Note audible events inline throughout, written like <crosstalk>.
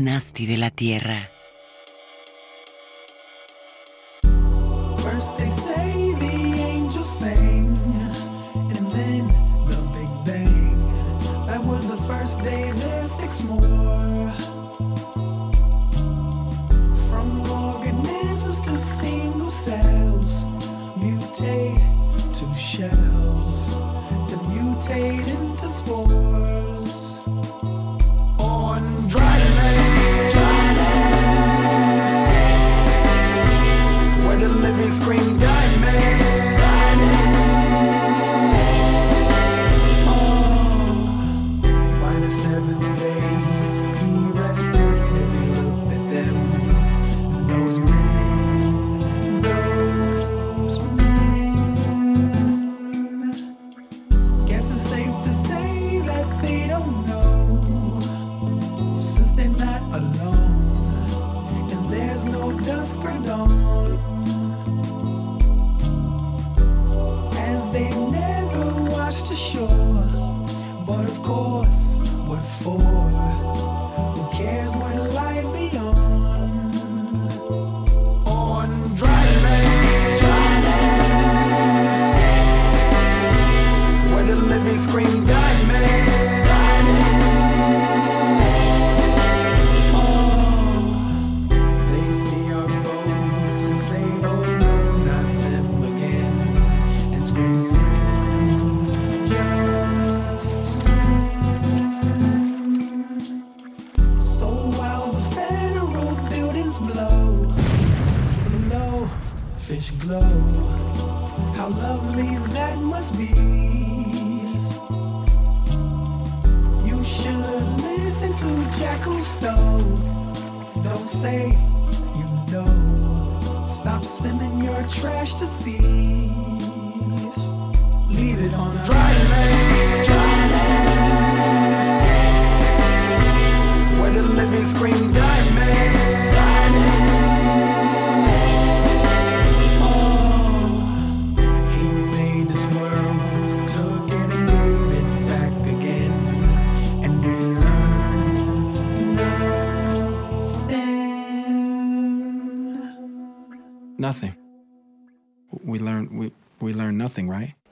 Nasty de la Tierra. For?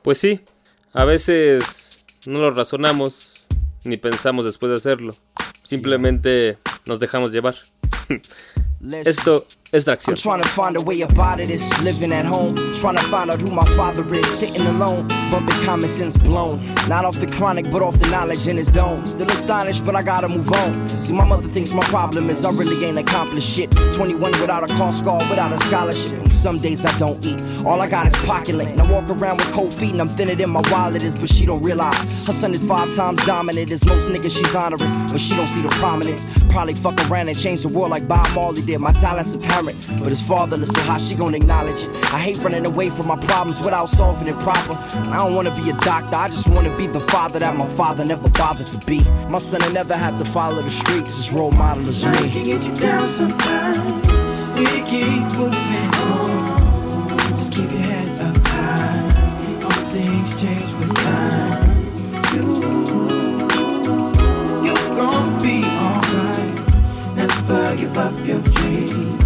Pues sí, a veces no lo razonamos ni pensamos después de hacerlo. Simplemente nos dejamos llevar. <laughs> Esto es I'm trying to find a way about it, this, living at home. Trying to find out who my father is, sitting alone. Bumping common sense blown. Not off the chronic, but off the knowledge in his dome. Still astonished, but I gotta move on. See, my mother thinks my problem is I really ain't accomplished shit. 21 without a car scar, without a scholarship. And some days I don't eat. All I got is pocket lint. I walk around with cold feet and I'm thinner than my wallet is, but she don't realize her son is five times dominant as most niggas she's honoring. But she don't see the prominence. Probably fuck around and change the world like Bob Marley did. My talent's apparent, but it's fatherless, so how she gonna acknowledge it? I hate running away from my problems without solving it proper. I don't wanna be a doctor, I just wanna be the father that my father never bothered to be. My son will never have to follow the streets, his role model is me. can get you down sometimes. We keep moving on. Just keep your head up high. All things change with time. You, you gon' be alright. Never give up your dreams.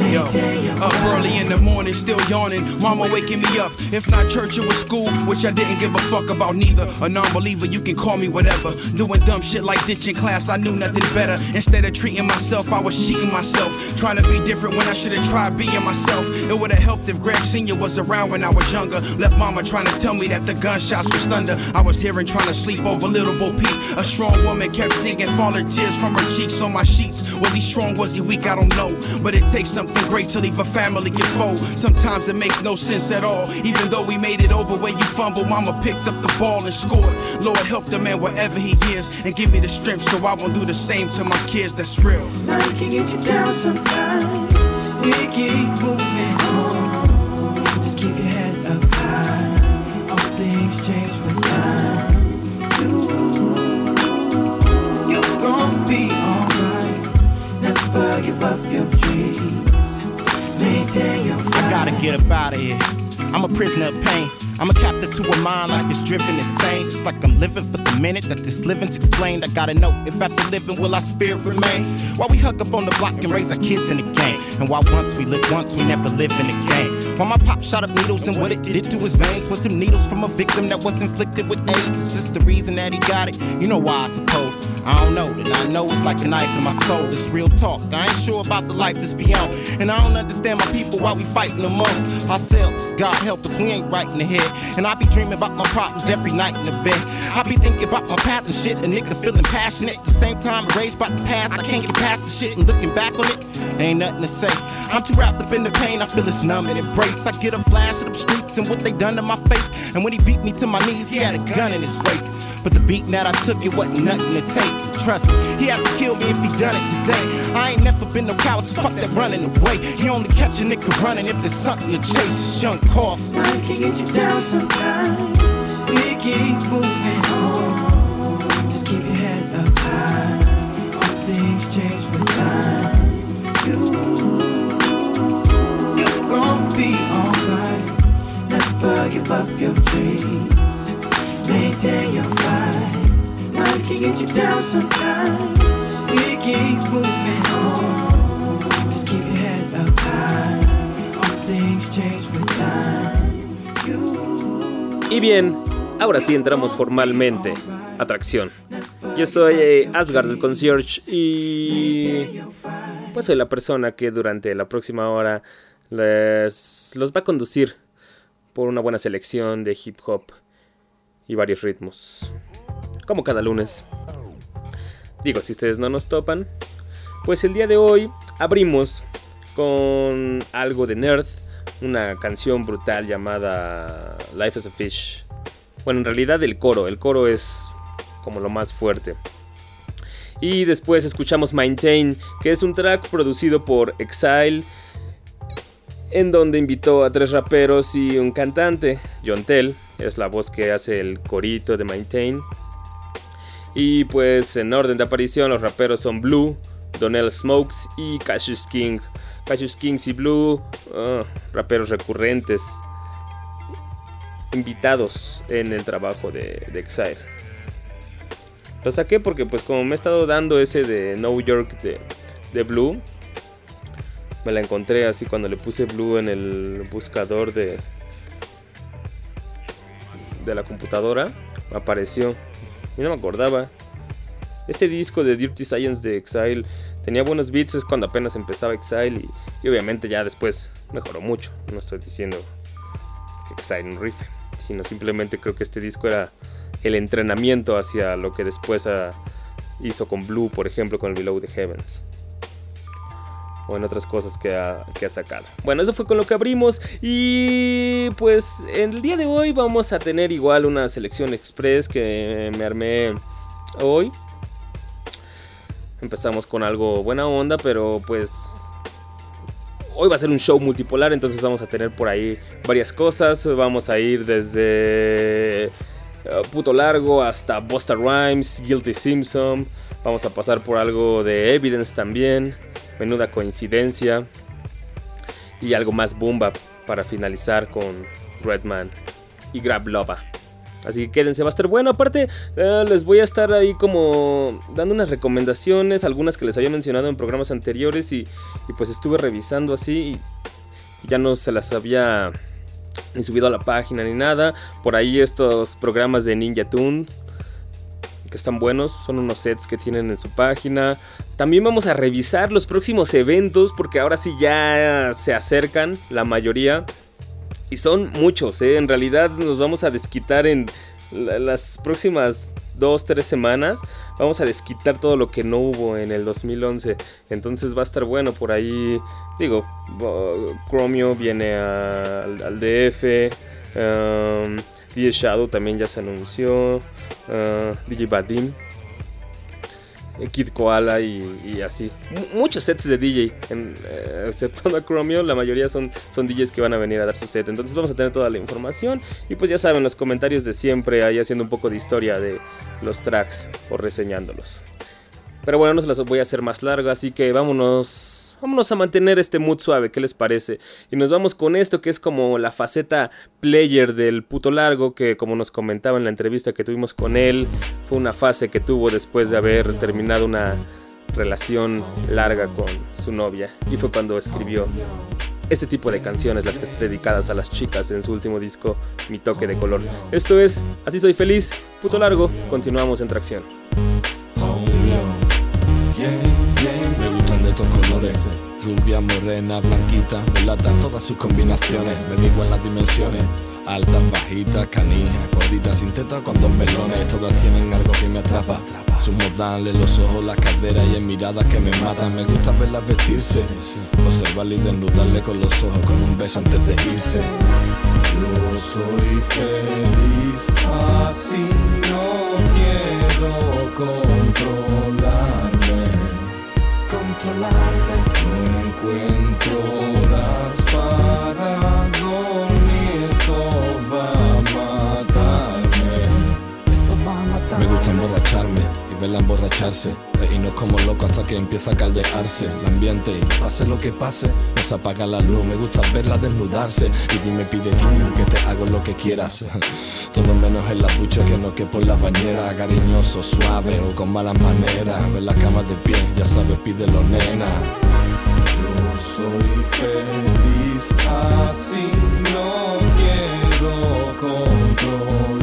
Yo, uh, up early in the morning, still yawning. Mama waking me up. If not church, it was school, which I didn't give a fuck about neither. A non-believer, you can call me whatever. Doing dumb shit like ditching class, I knew nothing better. Instead of treating myself, I was cheating myself. Trying to be different when I should have tried being myself. It would have helped if Greg Senior was around when I was younger. Left Mama trying to tell me that the gunshots was thunder. I was hearing trying to sleep over Little Bo Peep. A strong woman kept singing, falling tears from her cheeks on my sheets. Was he strong? Was he weak? I don't know. But it takes something great to leave a family get fold. Sometimes it makes no sense at all. Even though we made it over where you fumble, mama picked up the ball and scored. Lord help the man wherever he is and give me the strength so I won't do the same to my kids. That's real. Life can get you down sometimes. We keep moving on. Just keep your head up high. All things change with time. You, you gon' be alright. Never give up your dreams. Gotta get up out of here. I'm a prisoner of pain. I'm a captive to a mind, life is driven insane. It's like I'm living for the minute that this living's explained, I gotta know if after living will our spirit remain. While we hug up on the block and raise our kids in the game. And while once we live once, we never live in the game. While my pop shot up needles and what it did to his veins was them needles from a victim that was inflicted with AIDS. It's just the reason that he got it. You know why, I suppose. I don't know, that I know it's like a knife in my soul. It's real talk. I ain't sure about the life that's beyond. And I don't understand my people why we fighting amongst ourselves. God help us, we ain't right in the head. And I be dreaming about my problems every night in the bed. I be thinking about my path and shit. A nigga feeling passionate. At the same time, rage by the past. I can't get past the shit and looking back on it. Ain't nothing to say. I'm too wrapped up in the pain. I feel it's numb and embrace. I get a flash of the streets and what they done to my face. And when he beat me to my knees, he had a gun in his waist. But the beating that I took, it wasn't nothing to take. Trust me, he had to kill me if he done it today. I ain't never been no coward, so fuck that running away. You only catch a nigga running if there's something to chase. Young cough. Life can get you down sometimes. We keep moving on. Just keep your head up high. All things change with time. You, you gon' be alright. Never give up your dreams. Maintain your fight. Life can get you down sometimes. We keep moving on. Just keep your head up high. All things change with time. You. Y bien, ahora sí entramos formalmente. Atracción. Yo soy eh, Asgard el concierge y pues soy la persona que durante la próxima hora les los va a conducir por una buena selección de hip hop y varios ritmos. Como cada lunes. Digo, si ustedes no nos topan, pues el día de hoy abrimos con algo de Nerd, una canción brutal llamada Life as a Fish. Bueno, en realidad el coro, el coro es como lo más fuerte. Y después escuchamos Maintain, que es un track producido por Exile, en donde invitó a tres raperos y un cantante. John Tell es la voz que hace el corito de Maintain. Y pues en orden de aparición los raperos son Blue, Donnell Smokes y Cassius King. Cassius Kings y Blue, ah, raperos recurrentes, invitados en el trabajo de, de Exile. Lo saqué porque pues como me he estado dando ese de New York de, de Blue, me la encontré así cuando le puse Blue en el buscador de, de la computadora, apareció. Y no me acordaba. Este disco de Dirty Science de Exile tenía buenos beats, es cuando apenas empezaba Exile y, obviamente ya después mejoró mucho. No estoy diciendo que Exile no rife, sino simplemente creo que este disco era el entrenamiento hacia lo que después ah, hizo con Blue, por ejemplo, con el Below the Heavens. O en otras cosas que ha, que ha sacado. Bueno, eso fue con lo que abrimos. Y pues el día de hoy vamos a tener igual una selección express que me armé hoy. Empezamos con algo buena onda, pero pues hoy va a ser un show multipolar, entonces vamos a tener por ahí varias cosas. Vamos a ir desde eh, Puto Largo hasta Busta Rhymes, Guilty Simpson. Vamos a pasar por algo de Evidence también. Menuda coincidencia. Y algo más bomba para finalizar con Redman y Grab Loba. Así que quédense, va a estar bueno. Aparte, eh, les voy a estar ahí como dando unas recomendaciones, algunas que les había mencionado en programas anteriores y, y pues estuve revisando así y, ya no se las había ni subido a la página ni nada. Por ahí estos programas de Ninja Tunes que están buenos, son unos sets que tienen en su página. También vamos a revisar los próximos eventos porque ahora sí ya se acercan la mayoría. Y son muchos, ¿eh? en realidad nos vamos a desquitar en la- las próximas dos, tres semanas. Vamos a desquitar todo lo que no hubo en el 2011. Entonces va a estar bueno por ahí. Digo, Chromio viene al, al DF. um, DJ Shadow también ya se anunció. uh, DJ Badim. Kid Koala y, así. Mu- muchos sets de DJ, en, eh, excepto <laughs> a Chromio, la mayoría son, son DJs que van a venir a dar su set. Entonces vamos a tener toda la información. Y pues ya saben, los comentarios de siempre, ahí haciendo un poco de historia de los tracks o reseñándolos. Pero bueno, no se las voy a hacer más largo, así que vámonos vámonos a mantener este mood suave, ¿qué les parece? Y nos vamos con esto que es como la faceta player del puto largo, que como nos comentaba en la entrevista que tuvimos con él, fue una fase que tuvo después de haber terminado una relación larga con su novia. Y fue cuando escribió este tipo de canciones, las que están dedicadas a las chicas en su último disco, Mi Toque de Color. Esto es Así Soy Feliz, puto largo, continuamos en tracción. De todos colores. Rubia, morena, blanquita, mulata, todas sus combinaciones. Me digo en las dimensiones. Altas, bajitas, canijas, gorditas, sin teta con dos melones. Todas tienen algo que me atrapa. Sus modales, los ojos, las caderas y en miradas que me matan. Me gusta verlas vestirse. Observarla y desnudarle con los ojos con un beso antes de irse. Yo soy feliz así, no quiero controlarme. Controlarme. No encuentro horas para dormir, esto va a matarme. Esto va a matarme. Me gusta emborracharme y verla emborracharse. Reírnos como locos hasta que empieza a caldearse el ambiente. Y pase lo que pase, no se apaga la luz. Me gusta verla desnudarse. Y dime, pide tú que te hago lo que quieras. <laughs> Todo menos en la que no que por la bañera. Cariñoso, suave o con malas maneras. Ver las camas de pie, ya sabes, pídelo, nena. Yo soy feliz así, no quiero controlarme.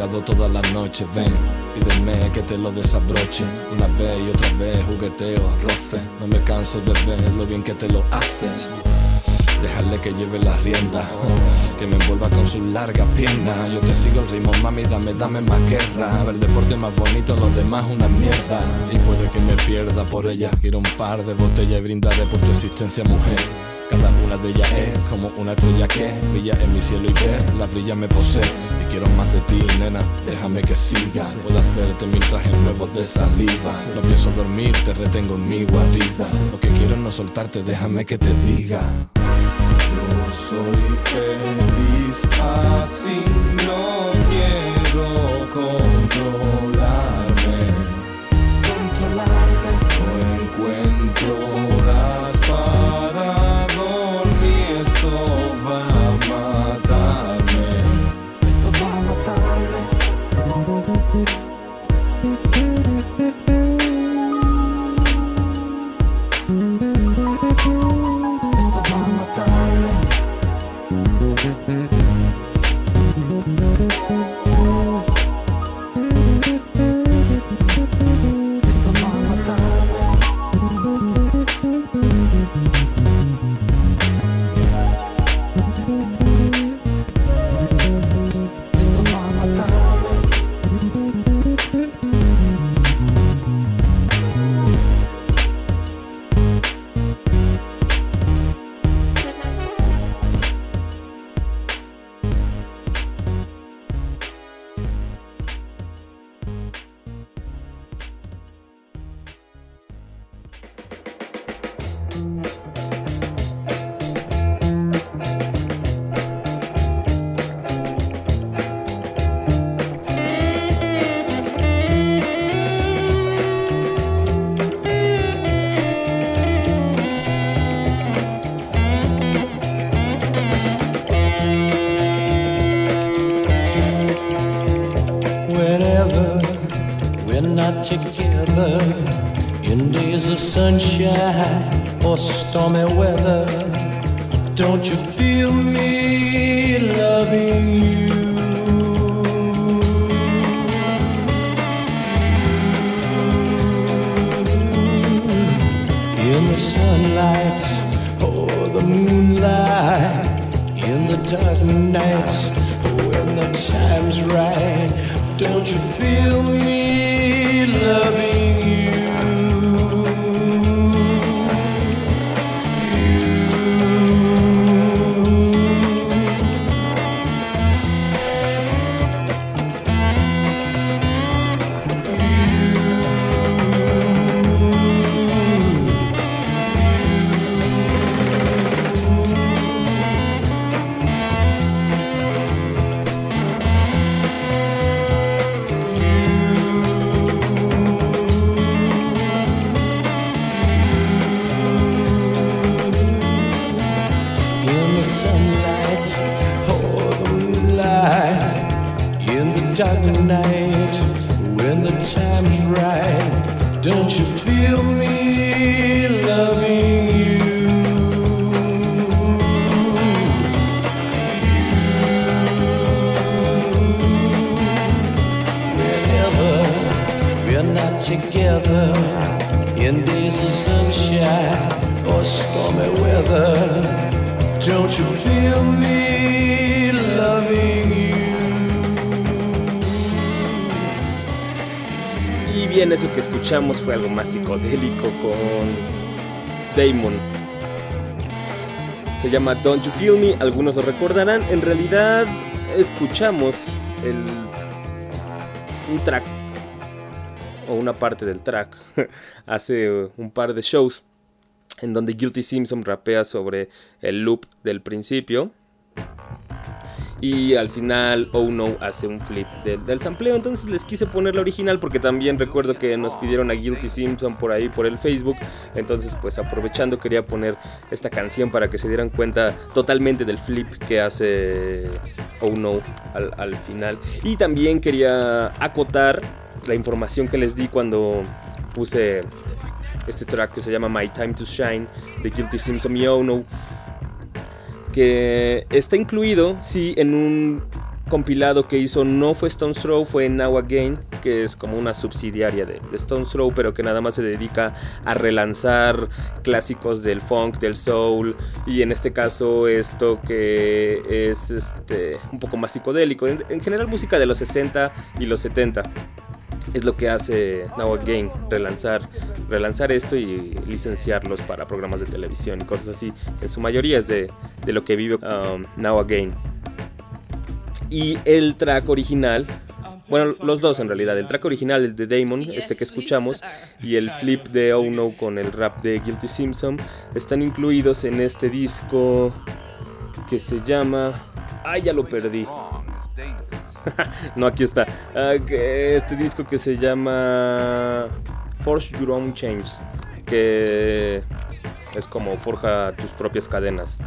Embriagado todas las noches, ven. Pídeme que te lo desabroche. Una vez y otra vez, jugueteo, roce. No me canso de ver lo bien que te lo haces. Dejarle que lleve la rienda, que me envuelva con sus largas piernas. Yo te sigo el ritmo, mami, dame, dame más guerra. El deporte más bonito, los demás una mierda. Y puede que me pierda por ella. Quiero un par de botellas y brindaré por tu existencia, mujer. Cada una de ellas es como una estrella que brilla en mi cielo y que la brilla me posee. Y quiero más de ti, nena, déjame que siga. Puedo hacerte mil trajes nuevos de saliva. No pienso dormir, te retengo en mi guarida. Lo que quiero no soltarte, déjame que te diga. Yo soy feliz así, no quiero controlarme. Dark night, when the time's right, don't you feel me loving algo más psicodélico con Damon. Se llama Don't You Feel Me, algunos lo recordarán. En realidad, escuchamos el, un track o una parte del track <laughs> hace un par de shows en donde Guilty Simpson rapea sobre el loop del principio y al final Oh No hace un flip del, del sampleo. Entonces les quise poner la original porque también recuerdo que nos pidieron a Guilty Simpson por ahí por el Facebook. Entonces pues aprovechando quería poner esta canción para que se dieran cuenta totalmente del flip que hace Oh No al, al final. Y también quería acotar la información que les di cuando puse este track que se llama My Time to Shine de Guilty Simpson y Oh No que está incluido, sí, en un compilado que hizo no fue Stone's Throw, fue Now Again, que es como una subsidiaria de, de Stone's Throw, pero que nada más se dedica a relanzar clásicos del funk, del soul, y en este caso esto que es este, un poco más psicodélico, en, en general música de los 60 y los 70 es lo que hace Now Again, relanzar, relanzar esto y licenciarlos para programas de televisión y cosas así. En su mayoría es de, de lo que vive um, Now Again. Y el track original, bueno, los dos en realidad, el track original, el de Damon, este que escuchamos, y el flip de Oh No con el rap de Guilty Simpson, están incluidos en este disco que se llama... ¡Ay, ya lo perdí! <laughs> no, aquí está. Ah, este disco que se llama Forge Your Own Chains. Que es como forja tus propias cadenas.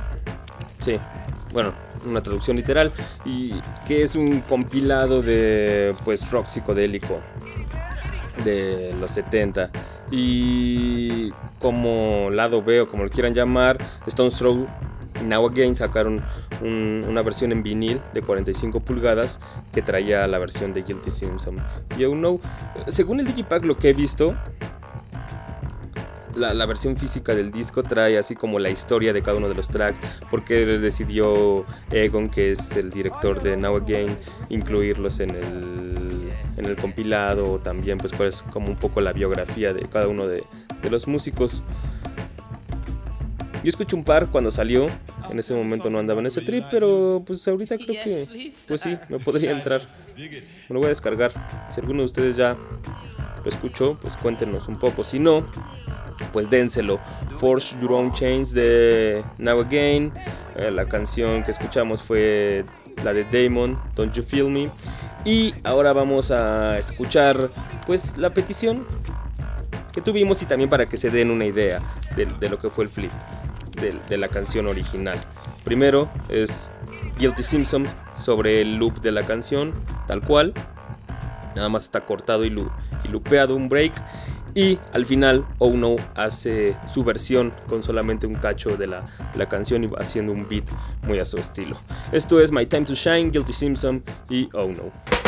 Sí, bueno, una traducción literal. Y que es un compilado de pues rock psicodélico de los 70. Y como lado B o como lo quieran llamar, Stone's Throw Now Again sacaron un, una versión en vinil de 45 pulgadas que traía la versión de Guilty Simpson. Yo know, según el Digipack lo que he visto, la, versión física del disco trae así como la historia de cada uno de los tracks, porque decidió Egon, que es el director de Now Again, incluirlos en el, en el compilado, también pues, pues como un poco la biografía de cada uno de los músicos. Yo escuché un par cuando salió. En ese momento no andaba en ese trip, pero pues ahorita creo que, pues sí, me podría <laughs> entrar. Me lo voy a descargar. Si alguno de ustedes ya lo escuchó, pues cuéntenos un poco. Si no, pues dénselo. Force Your Own Chains de Now Again. Eh, la canción que escuchamos fue la de Damon, Don't You Feel Me. Y ahora vamos a escuchar pues la petición que tuvimos y también para que se den una idea de, de lo que fue el flip de, de, la canción original. Primero es Guilty Simpson sobre el loop de la canción, tal cual. Nada más está cortado y, lu y lupeado un break. Y al final Oh No hace su versión con solamente un cacho de la, la, canción y haciendo un beat muy a su estilo. Esto es My Time to Shine, Guilty Simpson y Oh No.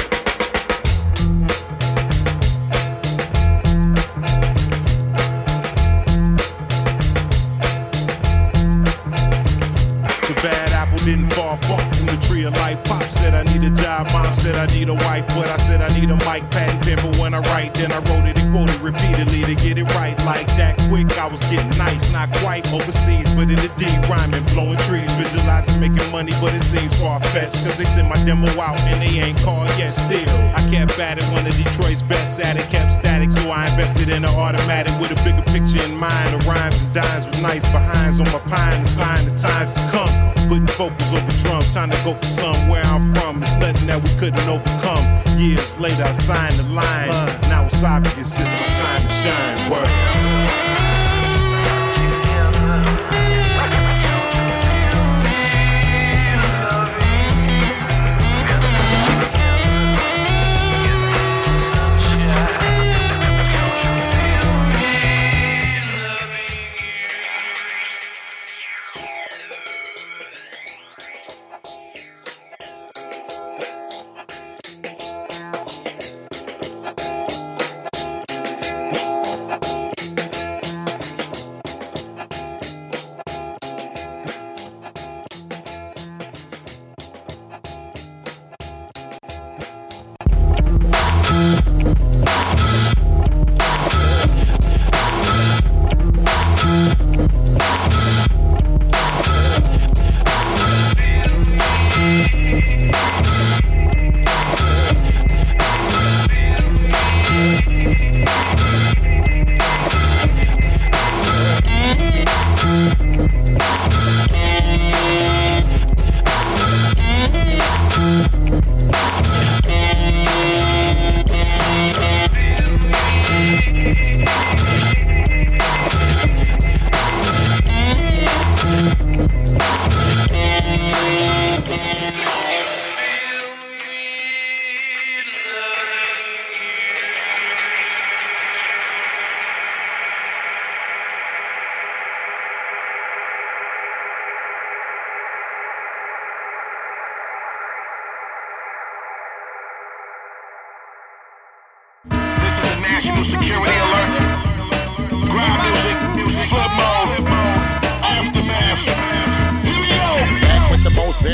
Mom said I need a wife, but I said I need a mic, and paper when I write. Then I wrote it quoted repeatedly to get it right. Like that quick, I was getting nice, not quite overseas, but in the deep rhyming, blowing trees, visualizing making money, but it seems far fetched. Cause they sent my demo out and they ain't called yet. Still, I kept at it, one of Detroit's best at it, kept static, so I invested in an automatic with a bigger picture in mind. The rhymes and dimes with nice behinds on my pine, the sign the times to come. Putting vocals over drums, trying to go for somewhere I'm from. It's nothing that we couldn't overcome. Years later, I signed the line. Now it's obvious it's my time to shine. Word.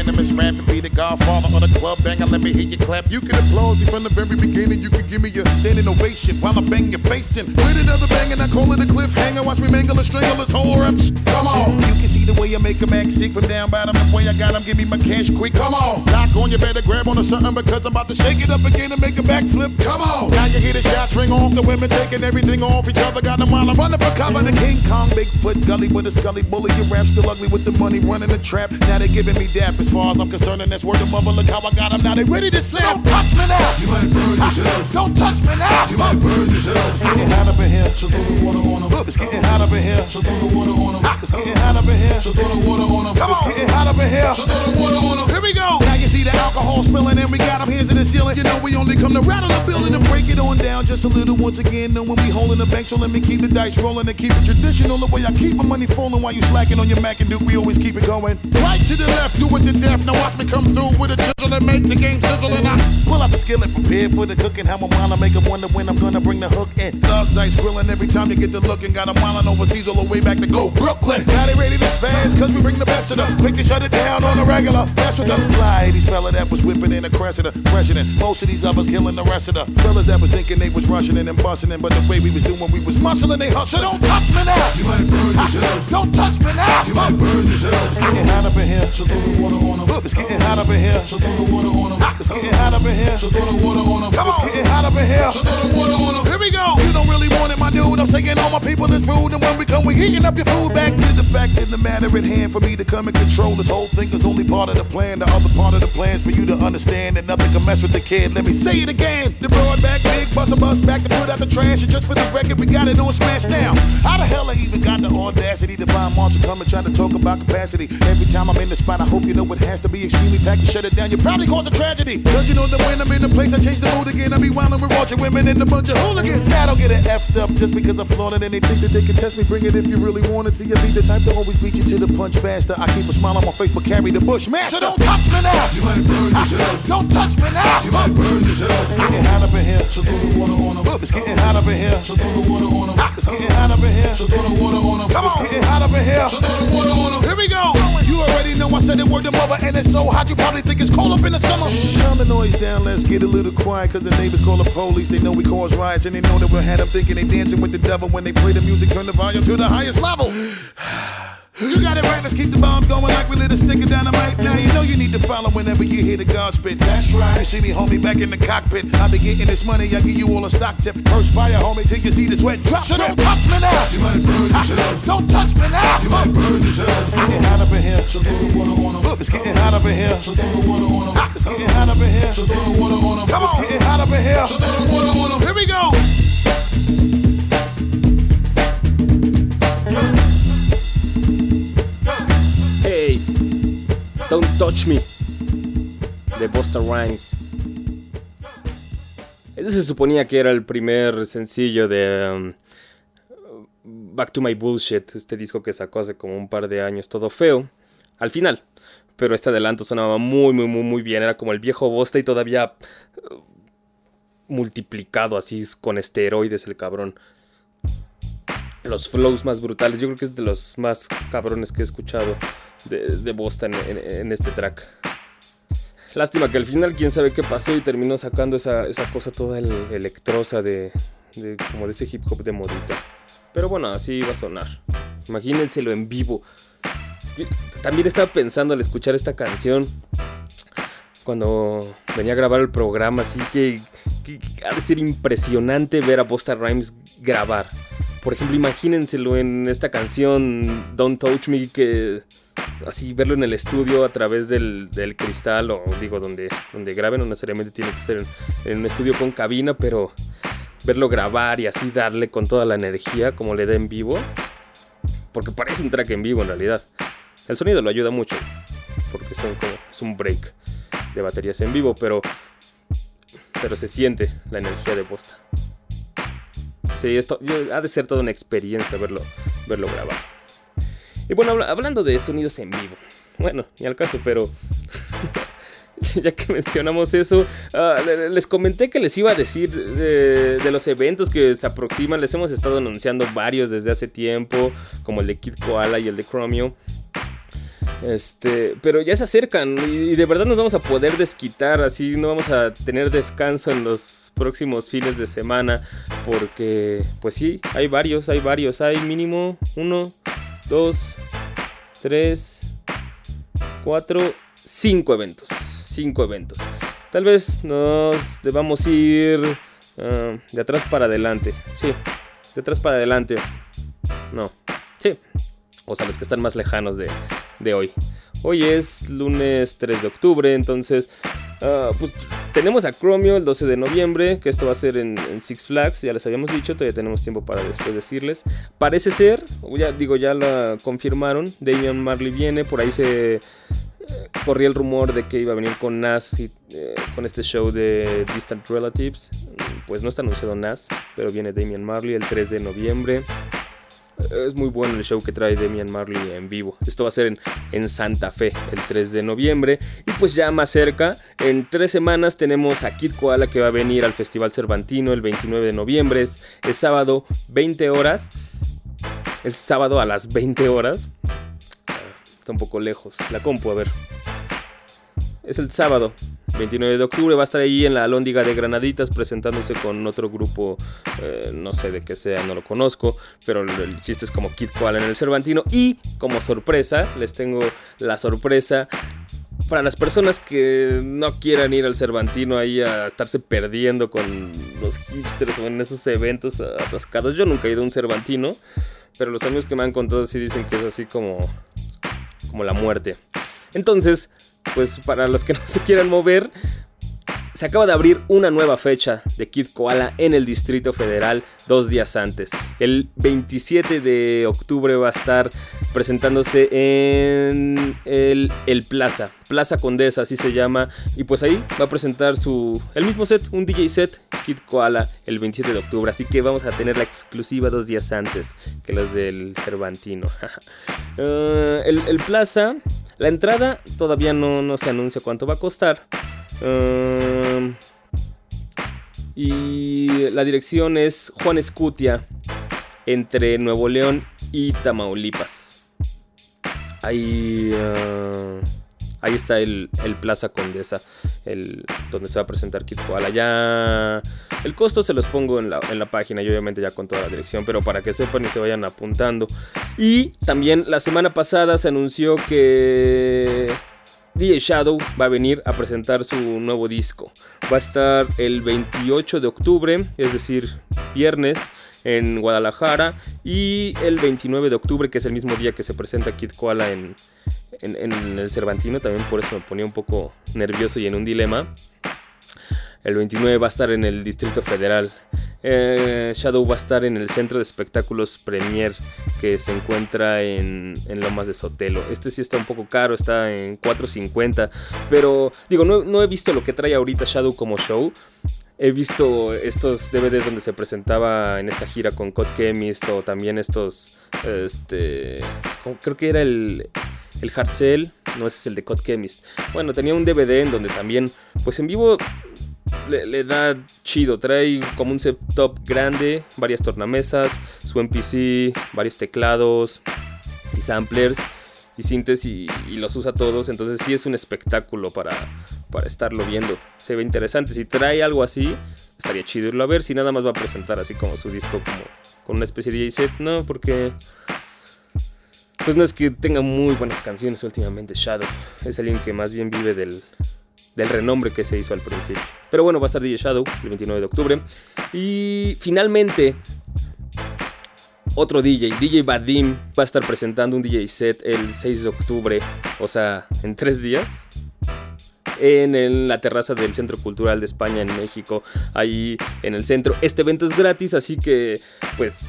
Venomous rap and be the godfather of the club banger. Let me hear you clap. You can applaud me from the very beginning. You can give me a standing ovation while I bang your face in. With another bang and I call it a cliffhanger. Watch me mangle and strangle this whole rap. Come on. You can see the way I make 'em act sick from down bottom. The way I got 'em, give me my cash quick. Come on. Knock on, you better grab on to something because I'm about to shake it up again and make a backflip. Come on. Now you hear the shots ring off. The women taking everything off each other. Got them while I'm running for cover. The King Kong, Bigfoot, gully with a scully bully. Your rap still ugly with the money running the trap. Now they giving me dap as far as I'm concerned. And that's word of mother. Look how I got 'em. Now they ready to slap. Don't touch me now. You might burn yourself. Don't touch me now. You might burn yourself. It's getting hot up in here. So throw the water on 'em. It's getting hot up in here. So throw the water on 'em. It's getting hot up in here. So throw the water on 'em. It's getting hot up in here. So throw the water on 'em. Here we go. Now you see the alcohol spilling and we got 'em hands in the ceiling. You know we only come to rattle the building and break it on down just a little once again. Know when we holding the bank, so let me keep the dice rolling and keep it traditional. The way I keep my money falling while you slacking on your Mac and Duke, we always keep it going. Right to the left, do it to death. Now watch me come through with a chisel and make the game sizzle. And I pull out the skillet, prepared for the cooking. How I'm wanna make 'em wonder when I'm gonna bring the hook in. Thugs ice grilling every time you get the look, looking. Got 'em wildin' overseas all the way back to go Brooklyn. Now they ready to spaz, cause we bring the best of them. Quick to shut it down on the regular. That's with them fly. These fella that was whipping in a Cressida, fresher than most of these others killing the rest of the fellas that was thinking they was rushing in and busting in. But the way we was doing, we was muscling, they hustle. Don't touch me now. You might burn yourself. Don't touch me now. You might burn yourself. Getting hot up in here. So throw the water on. It's getting hot up in here. Throw the water on. It's getting hot up in here. So throw the water on. It's getting hot up in here. Throw the water on. Here we go. You don't really want it, my dude. I'm saying all my people is rude, and when we come, we eating up your food. Back to the fact in the matter at hand for me to come and control this whole thing is only part of the plan. The other part of the plan is for you to understand that nothing can mess with the kid. Let me say it again. The broad back, big bust a bus back to put out the trash. And just for the record, we got it on smash now. How the hell I even got the audacity to find Marshall come and try to talk about capacity? Every time I'm in the spot, I hope you know it has to be extremely packed. You shut it down, you probably cause a tragedy. Cause you know that when I'm in the place, I change the mood again. I be wildin' with watching women and a bunch of hooligans. Now I don't get it effed up just because I'm flaunting and they think that they can test me. Bring it if you really want it. See, you be the type to always beat you to the punch faster. I keep a smile on my face, but carry the bush master. So don't touch me now. You might burn yourself. Don't touch me now. You might burn yourself. It's getting hot up in here. So throw the water on. It's getting hot up in here. So throw the water on 'em. It's getting hot up in here. So throw the water on 'em. It's getting hot up in here. So throw the water on 'em. Here we go. You already know I said it word to mother, and it's so hot you probably think it's cold up in the summer. Calm the noise down. Let's get a little quiet, cause the neighbors call the police. They know we cause riots, and they know that we'll have them thinking they dancing with the devil when they play the music. Turn the volume to the highest level. <sighs> <sighs> <sighs> You got it right, let's keep the bombs going like we lit a stick of dynamite. Now you know you need to follow whenever you hear the God spit. That's right. You see me, homie, back in the cockpit. I be getting this money, I give you all a stock tip. Perspire, homie, till you see the sweat drop. So don't touch me now. You might burn yourself. Don't touch me now. You might burn yourself. It's getting hot up in here. So throw the water on 'em. It's getting hot up in here. So throw the water on 'em. Ah, it's getting hot up in here. So throw the water on 'em. It's getting hot up in here. So throw the water on 'em. Here we go. Don't Touch Me de Busta Rhymes. Ese se suponía que era el primer sencillo de um, Back to My Bullshit, este disco que sacó hace como un par de años, todo feo, al final. Pero este adelanto sonaba muy, muy, muy, muy bien. Era como el viejo Busta y todavía uh, multiplicado así con esteroides el cabrón. Los flows más brutales. Yo creo que es de los más cabrones que he escuchado de, de Busta en, este track. Lástima que al final quién sabe qué pasó y terminó sacando esa, esa cosa toda el- electrosa de, como de ese hip hop de modita. Pero bueno, así iba a sonar. Imagínenselo en vivo. También estaba pensando al escuchar esta canción cuando venía a grabar el programa, así que, que- que ha de ser impresionante ver a Busta Rhymes grabar. Por ejemplo, imagínenselo en esta canción Don't Touch Me, que así verlo en el estudio a través del, del cristal, o digo, donde, donde graben, no necesariamente tiene que ser en, un estudio con cabina, pero verlo grabar y así darle con toda la energía como le da en vivo, porque parece un track en vivo en realidad. El sonido lo ayuda mucho, porque es un break de baterías en vivo, pero, pero se siente la energía de Busta. Sí, esto ha de ser toda una experiencia verlo, verlo grabar. Y bueno, habla- hablando de sonidos en vivo, bueno, ni al caso, pero <laughs> ya que mencionamos eso, ah, le- les comenté que les iba a decir de, de los eventos que se aproximan. Les hemos estado anunciando varios desde hace tiempo, como el de Kid Koala y el de Chromio. Este, pero ya se acercan y de verdad nos vamos a poder desquitar, así no vamos a tener descanso en los próximos fines de semana, porque pues sí, hay varios, hay varios, hay mínimo uno, dos, tres, cuatro, cinco eventos, cinco eventos. Tal vez nos debamos ir ah, de atrás para adelante, sí, de atrás para adelante, no, sí, o sea, los que están más lejanos de, de hoy. Hoy es lunes 3 de octubre, entonces ah, pues tenemos a Chromio el 12 de noviembre, que esto va a ser en, Six Flags, ya les habíamos dicho, todavía tenemos tiempo para después decirles. Parece ser, ya digo, ya confirmaron, Damian Marley viene, por ahí se eh, corría el rumor de que iba a venir con Nas y, eh, con este show de Distant Relatives. Pues no está anunciado Nas, pero viene Damian Marley el 3 de noviembre. Es muy bueno el show que trae Damian Marley en vivo. Esto va a ser en, en, Santa Fe el 3 de noviembre. Y pues ya más cerca, en tres semanas tenemos a Kid Koala que va a venir al Festival Cervantino el 29 de noviembre. Es, es sábado, 20 horas. Es sábado a las 20 horas. Está un poco lejos. La compu, a ver. Es el sábado, 29 de octubre. Va a estar ahí en la Alhóndiga de Granaditas presentándose con otro grupo, eh, no sé de qué sea, no lo conozco, pero el, el, chiste es como Kid Koala en el Cervantino. Y como sorpresa, les tengo la sorpresa. Para las personas que no quieran ir al Cervantino ahí a estarse perdiendo con los hipsters o en esos eventos atascados, yo nunca he ido a un Cervantino, pero los amigos que me han contado sí dicen que es así como, como la muerte. Entonces, pues para los que <laughs> no se quieran mover, se acaba de abrir una nueva fecha de Kid Koala en el Distrito Federal dos días antes. El 27 de octubre va a estar presentándose en el, Plaza, Plaza Condesa, así se llama. Y pues ahí va a presentar su el mismo set, un DJ set, Kid Koala, el 27 de octubre. Así que vamos a tener la exclusiva dos días antes que los del Cervantino. <laughs> el, el, Plaza, la entrada todavía no, no se anuncia cuánto va a costar. Uh, y la dirección es Juan Escutia, entre Nuevo León y Tamaulipas. Ahí, uh, ahí está el, el, Plaza Condesa, el, donde se va a presentar Kid Koala. Ya el costo se los pongo en la, en la página y obviamente ya con toda la dirección, pero para que sepan y se vayan apuntando. Y también la semana pasada se anunció que DJ Shadow va a venir a presentar su nuevo disco. Va a estar el 28 de octubre, es decir, viernes, en Guadalajara. Y el 29 de octubre, que es el mismo día que se presenta Kid Koala en, en, en el Cervantino. También por eso me ponía un poco nervioso y en un dilema. El 29 va a estar en el Distrito Federal. Eh, Shadow va a estar en el Centro de Espectáculos Premier que se encuentra en, en, Lomas de Sotelo. Este sí está un poco caro, está en 4.50. Pero digo, no, he visto lo que trae ahorita Shadow como show. He visto estos DVDs donde se presentaba en esta gira con Code Chemist o también estos, este, creo que era el, el Hard Cell, no ese es el de Code Chemist. Bueno, tenía un DVD en donde también, pues en vivo le, da chido. Trae como un setup grande, varias tornamesas, su MPC, varios teclados y samplers y sintes y, y, los usa todos. Entonces sí es un espectáculo para, para estarlo viendo. Se ve interesante. Si trae algo así, estaría chido irlo a ver. Si nada más va a presentar así como su disco como con una especie de DJ set, no, porque... Pues no es que tenga muy buenas canciones últimamente Shadow. Es alguien que más bien vive del, del renombre que se hizo al principio. Pero bueno, va a estar DJ Shadow el 29 de octubre. Y finalmente, otro DJ, DJ Badim, va a estar presentando un DJ set el 6 de octubre, o sea, en tres días. En, la terraza del Centro Cultural de España en México, ahí en el centro. Este evento es gratis, así que pues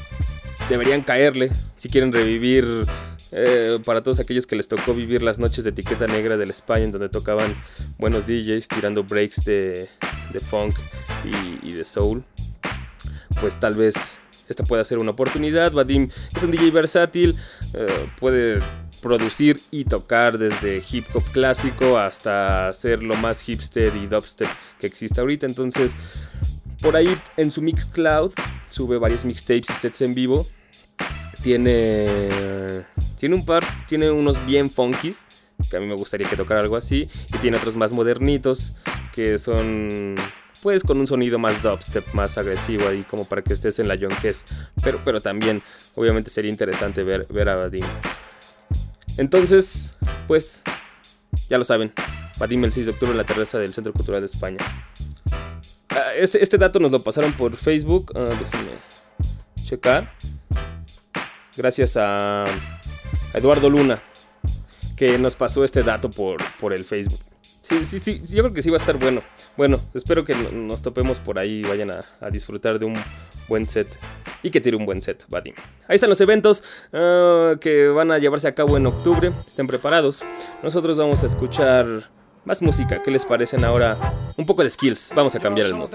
deberían caerle si quieren revivir eh, para todos aquellos que les tocó vivir las noches de etiqueta negra del España, en donde tocaban buenos DJs tirando breaks de, funk y, de soul, pues tal vez esta pueda ser una oportunidad. Vadim es un DJ versátil, eh, puede producir y tocar desde hip hop clásico hasta ser lo más hipster y dubstep que existe ahorita. Entonces, por ahí en su Mixcloud sube varios mixtapes y sets en vivo tiene tiene un par, tiene unos bien funkies que a mí me gustaría que tocara algo así. Y tiene otros más modernitos que son pues con un sonido más dubstep, más agresivo ahí como para que estés en la yonques. Pero, pero también obviamente sería interesante ver, ver a Vadim. Entonces, pues ya lo saben, Vadim el 6 de octubre en la terraza del Centro Cultural de España. Ah, Este, este dato nos lo pasaron por Facebook. ah, déjenme checar. Gracias a Eduardo Luna, que nos pasó este dato por, por el Facebook. Sí, sí, sí, yo creo que sí va a estar bueno. Bueno, espero que no- nos topemos por ahí y vayan a, a disfrutar de un buen set. Y que tire un buen set, Vadim. Ahí están los eventos ah, que van a llevarse a cabo en octubre. Estén preparados. Nosotros vamos a escuchar más música. ¿Qué les parecen ahora? Un poco de skills. Vamos a cambiar el mood.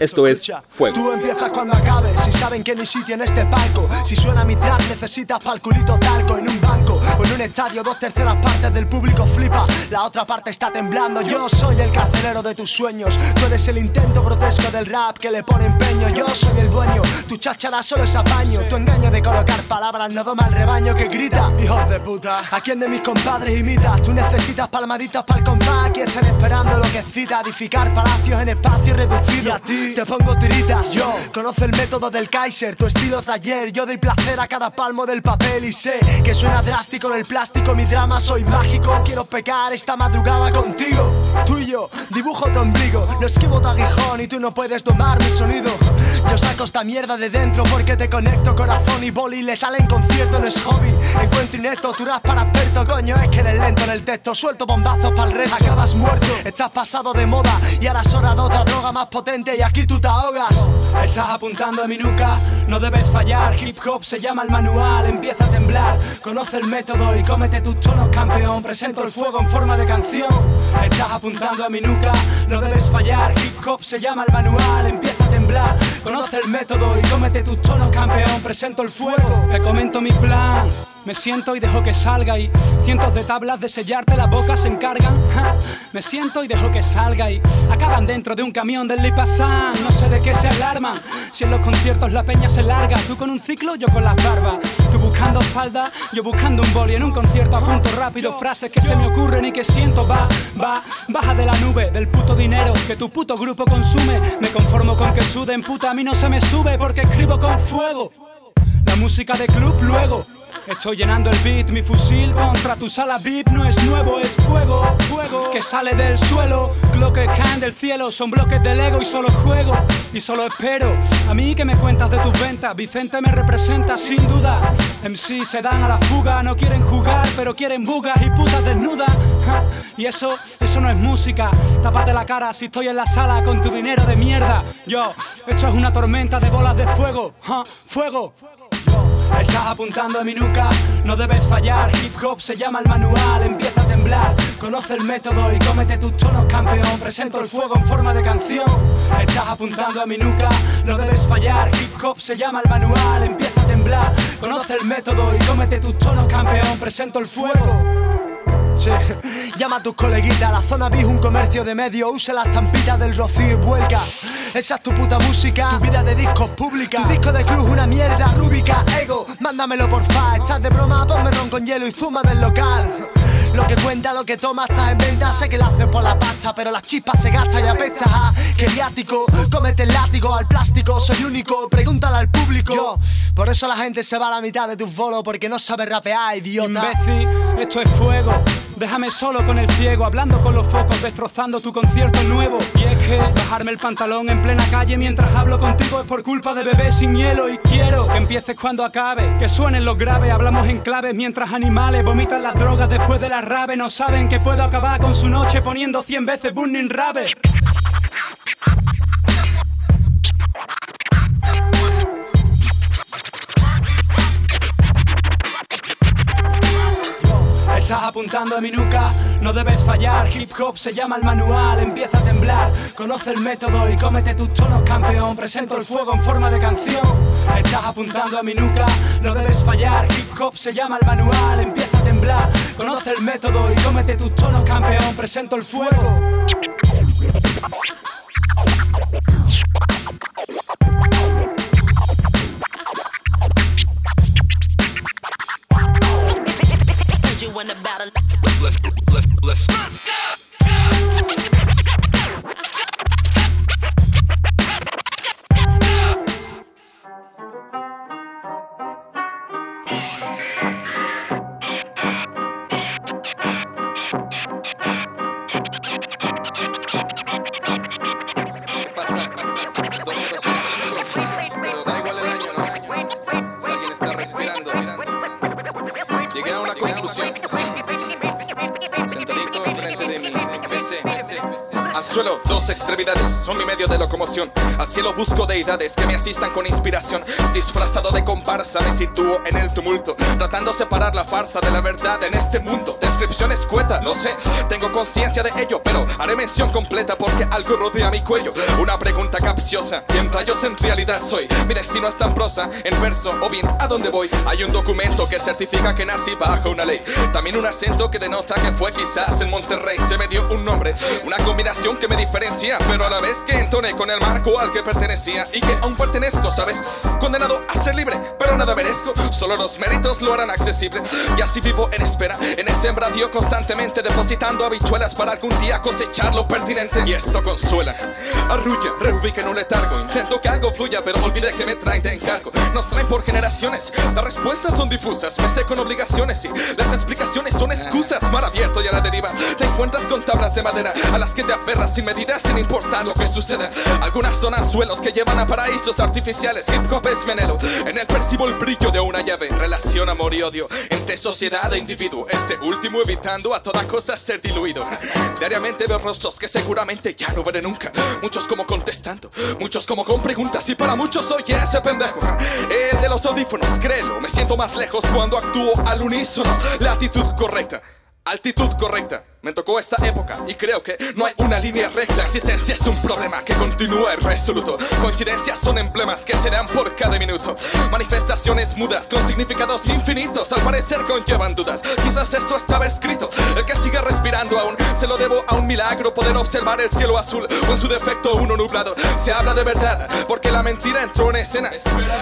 Esto es Fuego. Tú empiezas cuando acabes, si saben que ni sitio en este palco. Si suena mi trap, necesitas pa'l culito talco en un banco o en un estadio. Dos terceras partes del público flipa, la otra parte está temblando. Yo soy el carcelero de tus sueños. Tú eres el intento grotesco del rap que le pone empeño. Yo soy el dueño, tu cháchara solo es apaño. Tu engaño de colocar palabras no doma al rebaño que grita. Hijos de puta, ¿a quién de mis compadres imitas? Tú necesitas palmaditas pa'l compás que están esperando lo que cita. Edificar palacios en espacio reducido. Y a ti te pongo tiritas. Yo conozco el método del Kaiser, tu estilo es de ayer. Yo doy placer a cada palmo del papel y sé que suena drástico en el plástico. Mi drama soy mágico. Quiero pecar esta madrugada contigo. Tú y yo dibujo tu ombligo. No esquivo tu aguijón y tú no puedes domar mi sonido. Yo saco esta mierda de dentro porque te conecto corazón y boli letal en concierto no es hobby. Encuentro inepto, tú para experto, coño, es que eres lento en el texto. Suelto bombazos para el resto. Acabas muerto, estás pasado de moda y ahora hora de otra droga más potente y aquí tú te ahogas. Estás apuntando a mi nuca, no debes fallar. Hip hop se llama el manual, empieza a temblar. Conoce el método y cómete tus tonos, campeón. Presento el fuego en forma de canción. Estás apuntando a mi nuca, no debes fallar. Hip hop se llama el manual, empieza a Conoce el método y cómete tus tonos, campeón. Presento el fuego. Te comento mi plan. Me siento y dejo que salga y cientos de tablas de sellarte la boca se encargan. Me siento y dejo que salga y acaban dentro de un camión del Lipasan. No sé de qué se alarman. Si en los conciertos la peña se larga, tú con un ciclo, yo con las barbas. Tú buscando falda, yo buscando un boli en un concierto a punto rápido. Frases que se me ocurren y que siento. Va, va, baja de la nube del puto dinero que tu puto grupo consume. Me conformo con que suden, puta, a mí no se me sube porque escribo con fuego. La música de club luego. Estoy llenando el beat, mi fusil contra tu sala VIP no es nuevo, es fuego, fuego que sale del suelo, bloques caen del cielo, son bloques del ego y solo juego y solo espero. A mí que me cuentas de tus ventas, Vicente me representa sin duda. MC se dan a la fuga, no quieren jugar, pero quieren bugas y putas desnudas. Y eso, eso no es música. Tápate la cara si estoy en la sala con tu dinero de mierda. Yo, esto es una tormenta de bolas de fuego, ja, fuego. Estás apuntando a mi nuca, no debes fallar. Hip hop se llama el manual, empieza a temblar. Conoce el método y cómete tus tonos, campeón. Presento el fuego en forma de canción. Estás apuntando a mi nuca, no debes fallar. Hip hop se llama el manual, empieza a temblar. Conoce el método y cómete tus tonos, campeón. Presento el fuego. Llama a tus coleguitas, la zona VIP un comercio de medio, usa las estampitas del rocío y vuelca. Esa es tu puta música, tu vida de discos pública. Tu disco de club una mierda rúbica, ego, mándamelo porfa. Estás de broma, ponme ron con hielo y zuma del local. Lo que cuenta, lo que toma, estás en venta. Sé que lo haces por la pasta, pero las chispas se gastan y apesta. Ah, Geriático, cómete el látigo al plástico. Soy único, pregúntale al público. Yo, por eso la gente se va a la mitad de tus bolos, porque no sabe rapear, idiota. Imbécil, esto es fuego. Déjame solo con el ciego, hablando con los focos, destrozando tu concierto nuevo. Y es que bajarme el pantalón en plena calle mientras hablo contigo es por culpa de bebé sin hielo. Y quiero que empieces cuando acabe, que suenen los graves, hablamos en claves mientras animales vomitan las drogas después de la rave. No saben que puedo acabar con su noche poniendo 100 veces Burning Rave. Estás apuntando a mi nuca, no debes fallar. Hip hop se llama el manual, empieza a temblar. Conoce el método y cómete tus tonos, campeón. Presento el fuego en forma de canción. Estás apuntando a mi nuca, no debes fallar. Hip hop se llama el manual, empieza Conoce el método y cómete tus tonos, campeón. Presento el fuego. Busco deidades que me asistan con inspiración. Disfrazado de comparsa me sitúo en el tumulto, tratando separar la farsa de la verdad en este mundo. Descripción escueta, lo sé, tengo conciencia de ello, pero haré mención completa porque algo rodea mi cuello. Una pregunta capciosa, ¿quién rayos en realidad soy? Mi destino está en prosa, en verso o bien a dónde voy. Hay un documento que certifica que nací bajo una ley. También un acento que denota que fue quizás en Monterrey. Se me dio un nombre, una combinación que me diferencia, pero a la vez que entoné con el marco al que pertenecía y que aún pertenezco, ¿sabes? Condenado a ser libre, pero nada merezco. Solo los méritos lo harán accesible. Y así vivo en espera, en el sembradío constantemente depositando habichuelas para algún día cosechar lo pertinente. Y esto consuela, arrulla, reubica en un letargo. Intento que algo fluya, pero olvidé que me traen de encargo. Nos traen por generaciones, las respuestas son difusas. Me sé con obligaciones y las explicaciones son excusas. Mar abierto y a la deriva, te encuentras con tablas de madera a las que te aferras sin medida, sin importar lo que suceda. Algunas son anzuelos que llevan a paraísos artificiales. Hip hop es menelo, en él percibo el brillo de una llave. Relación amor y odio entre sociedad e individuo. Este último evitando a toda cosa ser diluido. Diariamente veo rostros que seguramente ya no veré nunca. Como contestando, muchos como con preguntas. Y para muchos soy ese pendejo. El de los audífonos, créelo. Me siento más lejos cuando actúo al unísono. La correcta. Altitud correcta. Me tocó esta época y creo que no hay una línea recta. Existencia es un problema que continúa irresoluto. Coincidencias son emblemas que se dan por cada minuto. Manifestaciones mudas con significados infinitos. Al parecer conllevan dudas. Quizás esto estaba escrito. El que siga respirando aún se lo debo a un milagro poder observar el cielo azul o en su defecto uno nublado. Se habla de verdad porque la mentira entró en escena.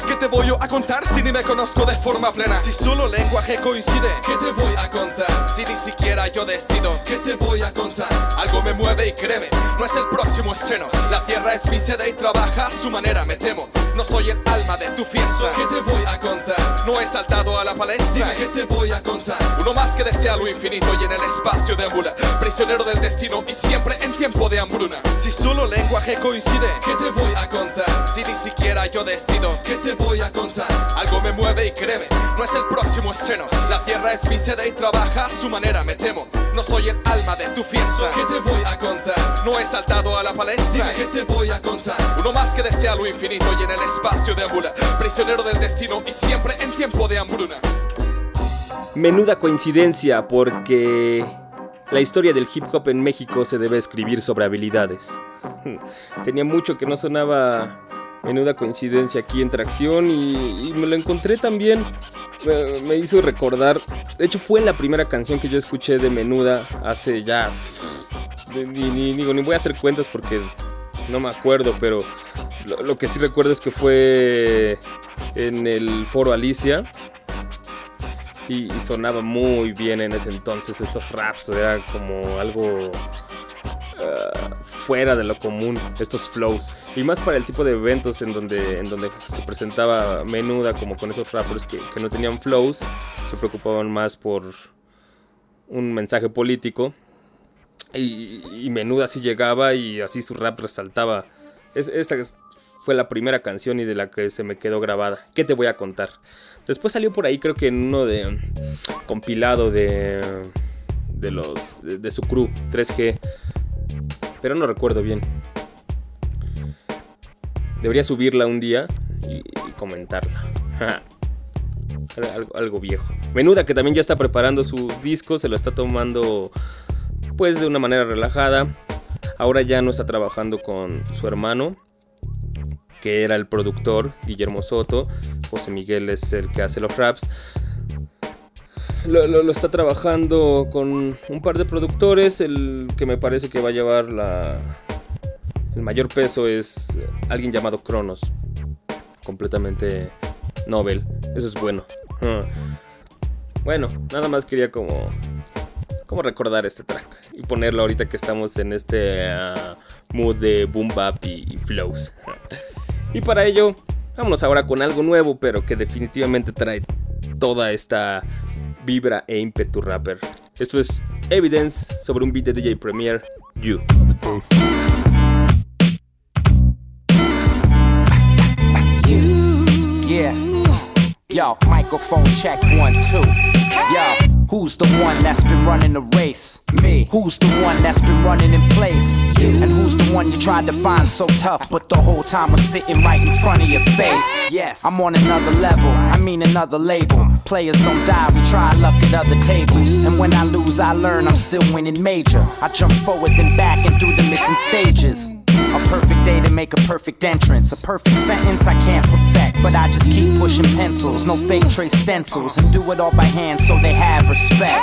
¿Qué te voy a contar si ni me conozco de forma plena? Si solo lenguaje coincide, ¿qué te voy a contar? Si ni siquiera yo decido. ¿Qué te voy a contar? Algo me mueve y créeme, no es el próximo estreno. La tierra es mi sede y trabaja a su manera, me temo. No soy el alma de tu fiesta. ¿Qué te voy a contar? No he saltado a la palestra. ¿Qué te voy a contar? Uno más que desea lo infinito y en el espacio deambula. Prisionero del destino y siempre en tiempo de hambruna. Si solo lenguaje coincide, ¿qué te voy a contar? Si ni siquiera yo decido, ¿qué te voy a contar? Algo me mueve y créeme, no es el próximo estreno. La tierra es mi sede y trabaja a su manera, me temo. No soy el alma de tu fiesta. ¿Qué te voy a contar? No he saltado a la palestra. ¿Qué te voy a contar? Uno más que desea lo infinito y en el espacio deambula. Prisionero del destino y siempre en tiempo de hambruna. Menuda coincidencia porque la historia del hip hop en México se debe escribir sobre habilidades. <laughs> Tenía mucho que no sonaba menuda coincidencia aquí en Tracción y, me lo encontré también. Me, hizo recordar, de hecho fue la primera canción que yo escuché de Menuda hace ya... Ni, ni- digo, ni voy a hacer cuentas porque no me acuerdo, pero lo, que sí recuerdo es que fue en el foro Alicia y, sonaba muy bien en ese entonces estos raps, era como algo fuera de lo común, estos flows. Y más para el tipo de eventos en donde, en donde se presentaba menuda, como con esos rappers que, que no tenían flows, se preocupaban más por un mensaje político. Y, y menuda así llegaba y así su rap resaltaba. Es- esta es- fue la primera canción y de la que se me quedó grabada. ¿Qué te voy a contar? Después salió por ahí, creo que en uno de compilado de de los de su crew 3G, pero no recuerdo bien. Debería subirla un día y, comentarla. <laughs> algo, algo viejo. Menuda que también ya está preparando su disco, se lo está tomando pues de una manera relajada. Ahora ya no está trabajando con su hermano, que era el productor, Guillermo Soto. José Miguel es el que hace los raps. Lo, está trabajando con un par de productores. El que me parece que va a llevar la, el mayor peso es alguien llamado Cronos. Completamente Nobel. Eso es bueno. Ah. Bueno, nada más quería como, como recordar este track y ponerlo ahorita que estamos en este ah, mood de boom bap y flows. Y para ello, vámonos ahora con algo nuevo, pero que definitivamente trae toda esta vibra e ímpetu rapper. Esto es Evidence sobre un beat de DJ Premier, You. Yeah. Yo, microphone check one, two. Yo, Who's the one that's been running the race? Me. Who's the one that's been running in place? You. And who's the one you tried to find so tough, but the whole time was sitting right in front of your face? Yes. I'm on another level, I mean another label. Players don't die, we try luck at other tables. And when I lose, I learn I'm still winning major. I jump forward then back and through the missing stages. A perfect day to make a perfect entrance. A perfect sentence I can't perfect, but I just keep pushing pencils. No fake trace stencils, and do it all by hand so they have respect.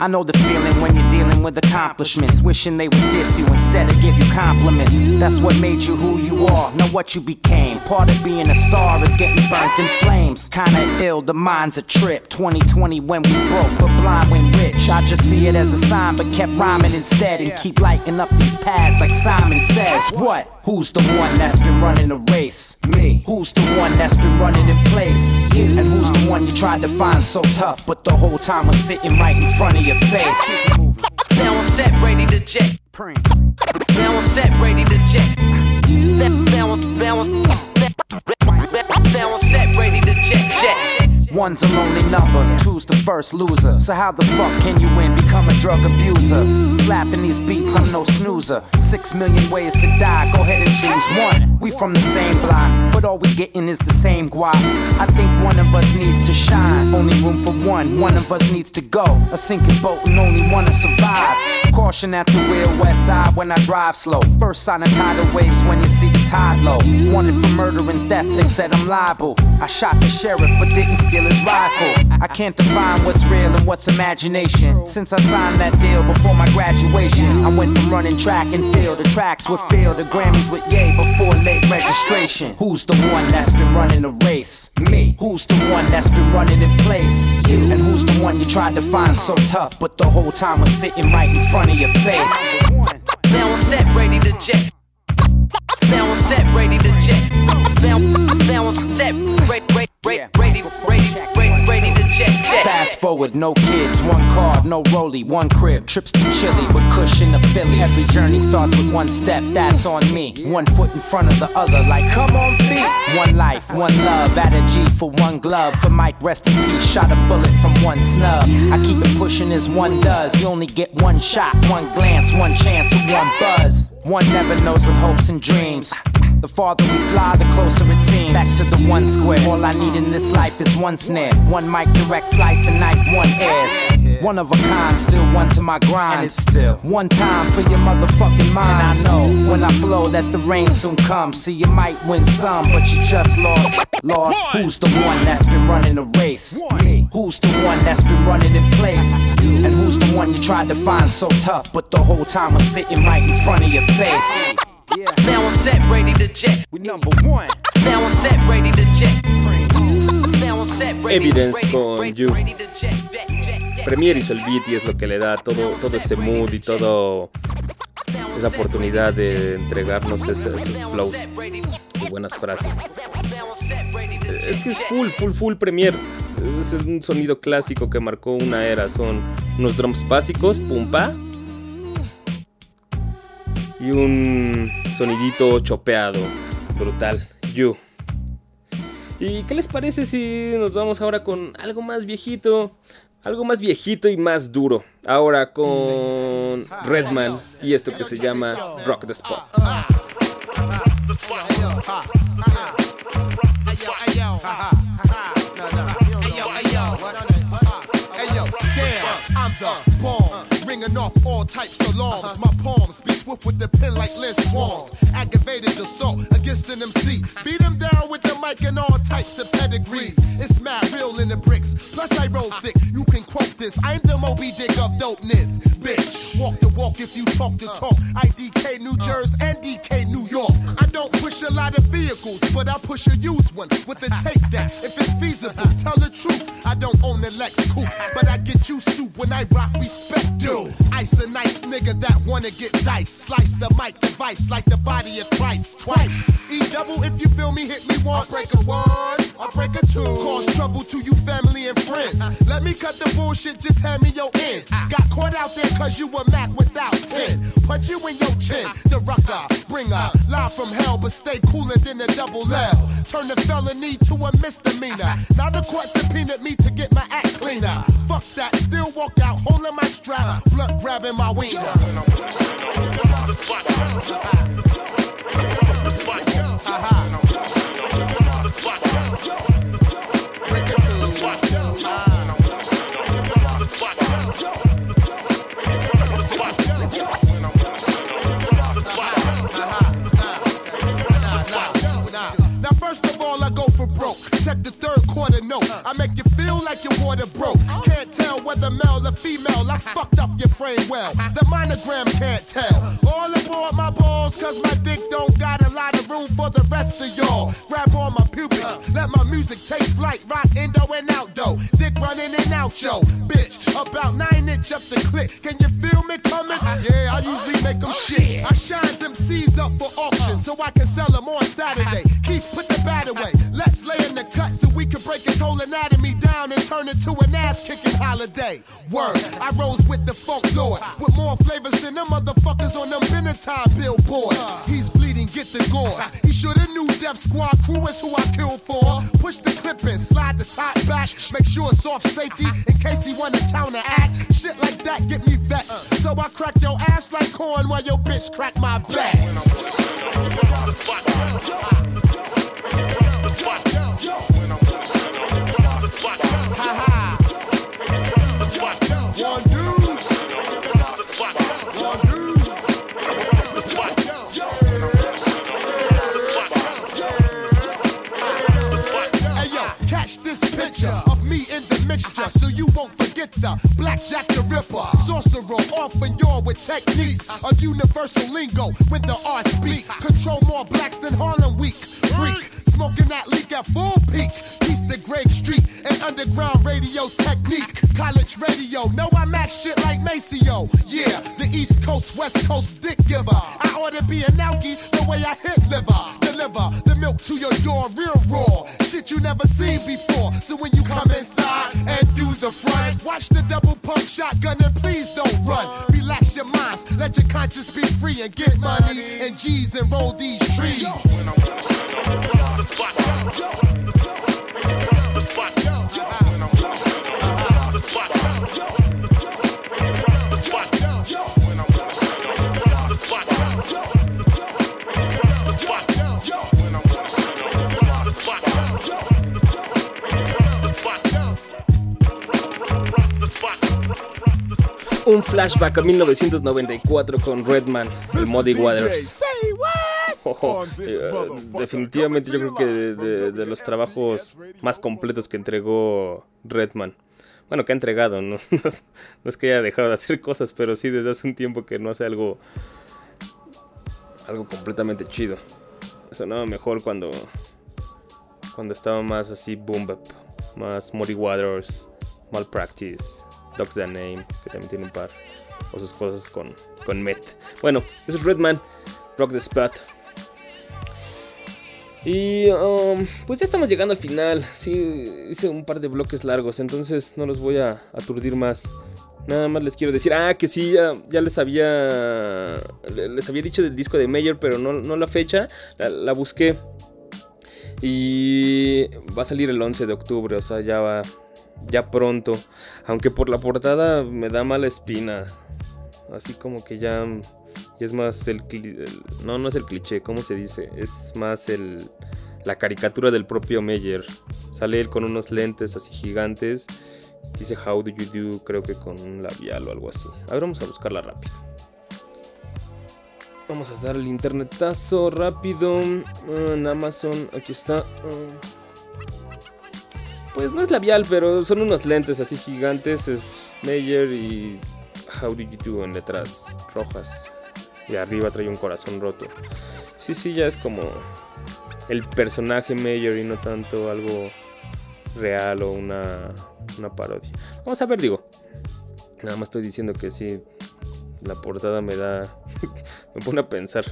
I know the feeling when you're dealing with accomplishments, wishing they would diss you instead of give you compliments. That's what made you who you are, know what you became. Part of being a star is getting burnt in flames. Kinda ill, the mind's a trip. 2020 when we broke, but blind when rich. I just see it as a sign, but kept rhyming instead and keep lighting up these pads like Simon says. What? Who's the one that's been running the race? Me. Who's the one that's been running in place? You. And who's the one you tried to find so tough, but the whole time was sitting right in front of your face? Now I'm set, ready to jet. Now I'm set, ready to jet. Now I'm, now I'm, now I'm set, ready to jet, jet. One's a lonely number, two's the first loser. So how the fuck can you win? Become a drug abuser. Slapping these beats, I'm no snoozer. Six million ways to die, go ahead and choose one. We from the same block, but all we getting is the same guap. I think one of us needs to shine. Only room for one, one of us needs to go. A sinking boat and only one to survive. Caution at the wheel, west side when I drive slow. First sign of tidal waves when you see the tide low. Wanted for murder and theft, they said I'm liable. I shot the sheriff, but didn't steal rifle. I can't define what's real and what's imagination. Since I signed that deal before my graduation, I went from running track and field. to tracks with Phil, the Grammys with yay before late registration. Who's the one that's been running the race? Me. Who's the one that's been running in place? You. And who's the one you tried to find so tough, but the whole time was sitting right in front of your face? Now I'm set, ready to jet. Set, ready to jet. Set, ready, ready, ready, ready, ready, to jet. Fast forward, no kids, one car, no rollie, one crib, trips to Chile with cushion to Philly. Every journey starts with one step, that's on me. One foot in front of the other, like come on feet. One life, one love, at a G for one glove. For Mike, rest in peace, shot a bullet from one snub. I keep it pushing as one does. You only get one shot, one glance, one chance, one buzz. One never knows with hopes and dreams. The farther we fly, the closer it seems. Back to the one square. All I need in this life is one snare. One mic direct flight tonight, one airs. One of a kind, still one to my grind. And it's still one time for your motherfucking mind. And I know when I flow that the rain soon comes. See, you might win some, but you just lost. Lost. Who's the one that's been running the race? Me. Who's the one that's been running in place? And who's the one you tried to find so tough, but the whole time was sitting right in front of your face? Now I'm set, ready to jet. We number one. Now I'm set, ready to jet. Now I'm set, ready, Evidence con You. Premier hizo el beat y es lo que le da todo, todo ese mood y todo esa oportunidad de entregarnos ese- esos flows y buenas frases. Es que es full, full, full Premier. Es un sonido clásico que marcó una era. Son unos drums básicos, pum pa. Y un sonidito chopeado. Brutal. You. ¿Y qué les parece si nos vamos ahora con algo más viejito? Algo más viejito y más duro. Ahora con Redman y esto que se llama Rock the Spot. I'm off all types of alarms. Uh-huh. My palms be swift with the pen like Liz Swans. Aggravated assault against an MC. Beat him down with the mic and all types of pedigrees. It's mad real in the bricks. Plus I roll thick. You can quote this. I'm the Moby Dick of dopeness. Bitch, walk the walk if you talk the uh. talk. IDK New uh. Jersey and DK push a lot of vehicles, but I push a used one with a tape deck. If it's feasible, tell the truth. I don't own a Lex coupe, but I get you soup when I rock respect you. Ice a nice nigga that wanna get dice. Slice the mic device like the body of Christ twice. E double if you feel me, hit me one. I'll break a one, I'll break a two. Cause trouble to you family and friends. Let me cut the bullshit, just hand me your ends. Got caught out there cause you were Mac without 10. Put you in your chin, the rucker. bringer. Live from hell, but stay cooler than a double L. Turn the felony to a misdemeanor. Now the court subpoenaed me to get my act cleaner. Fuck that, still walk out holding my strap, blunt grabbing my wiener. Now, Check the third quarter note. I make you feel like your water broke. Can't tell whether male or female. I fucked up your frame well. The monogram can't tell. All aboard my balls, cause my dick don't got a lot of room for the rest of y'all. Grab on my pubics, let my music take flight. Rock indo and out though. Dick running and out, yo. Bitch, about nine inch up the clip. Can you feel me coming? Yeah, I usually make them shit. I shine them seeds up for auction so I can sell them on Saturday. Keith, put the bat away. And turn it to an ass kicking holiday. Word, I rose with the funk lord with more flavors than them motherfuckers on them Benetton billboards. He's bleeding, get the gauze. He shoulda knew Death Squad crew is who I killed for. Push the clip in, slide the top back, make sure it's off safety in case he wanna counteract. Shit like that get me vexed. So I crack your ass like corn while your bitch crack my back. Dudes. Hey yo, universal lingo with the R speak. Control more blacks than Harlem Week. Freak, smoking that leak at full peak. Piece the Greg Street and underground radio technique. College radio, know I max shit like Maceo. Yeah, the East Coast, West Coast dick giver. I ought to be an alky the way I hit liver. Deliver the milk to your door real raw. Shit you never seen before. So when you come inside and do the front, watch the double pump shotgun and please don't run. Relax your minds, let your conscience be free and get money and G's and roll these trees. Un flashback a 1994 con Redman, el Muddy Waters. Eh, definitivamente yo creo que de, de- de los trabajos más completos que entregó Redman. Bueno, que ha entregado, ¿no? <laughs> No es, no es que haya dejado de hacer cosas, pero sí desde hace un tiempo que no hace algo. Algo completamente chido. Sonaba mejor cuando. Cuando estaba más así boom bap. Más Muddy Waters, Malpractice, Dogs the Name, que también tiene un par. O sus cosas con, con Met. Bueno, es Redman, Rock the Spot. Y um, pues ya estamos llegando al final. Sí, hice un par de bloques largos, entonces no los voy a aturdir más. Nada más les quiero decir, ah, que sí, ya, ya les había les había dicho del disco de Mayer, pero no, no la fecha, la, la busqué. Y va a salir el 11 de octubre, o sea, ya va, ya pronto. Aunque por la portada me da mala espina. Así como que ya, ya es más el, el- No, no es el cliché, ¿cómo se dice? Es más el, la caricatura del propio Meyer. Sale él con unos lentes así gigantes. Dice How do you do, creo que con un labial o algo así. A ver, vamos a buscarla rápido. Vamos a dar el internetazo rápido. Ah, en Amazon, aquí está. Pues no es labial, pero son unos lentes así gigantes. Es Meyer y How do you do en letras rojas. Y arriba trae un corazón roto. Sí, sí, ya es como el personaje Meyer y no tanto algo real o una, una parodia. Vamos a ver, digo. Nada más estoy diciendo que sí. La portada me da. <laughs> me pone a pensar.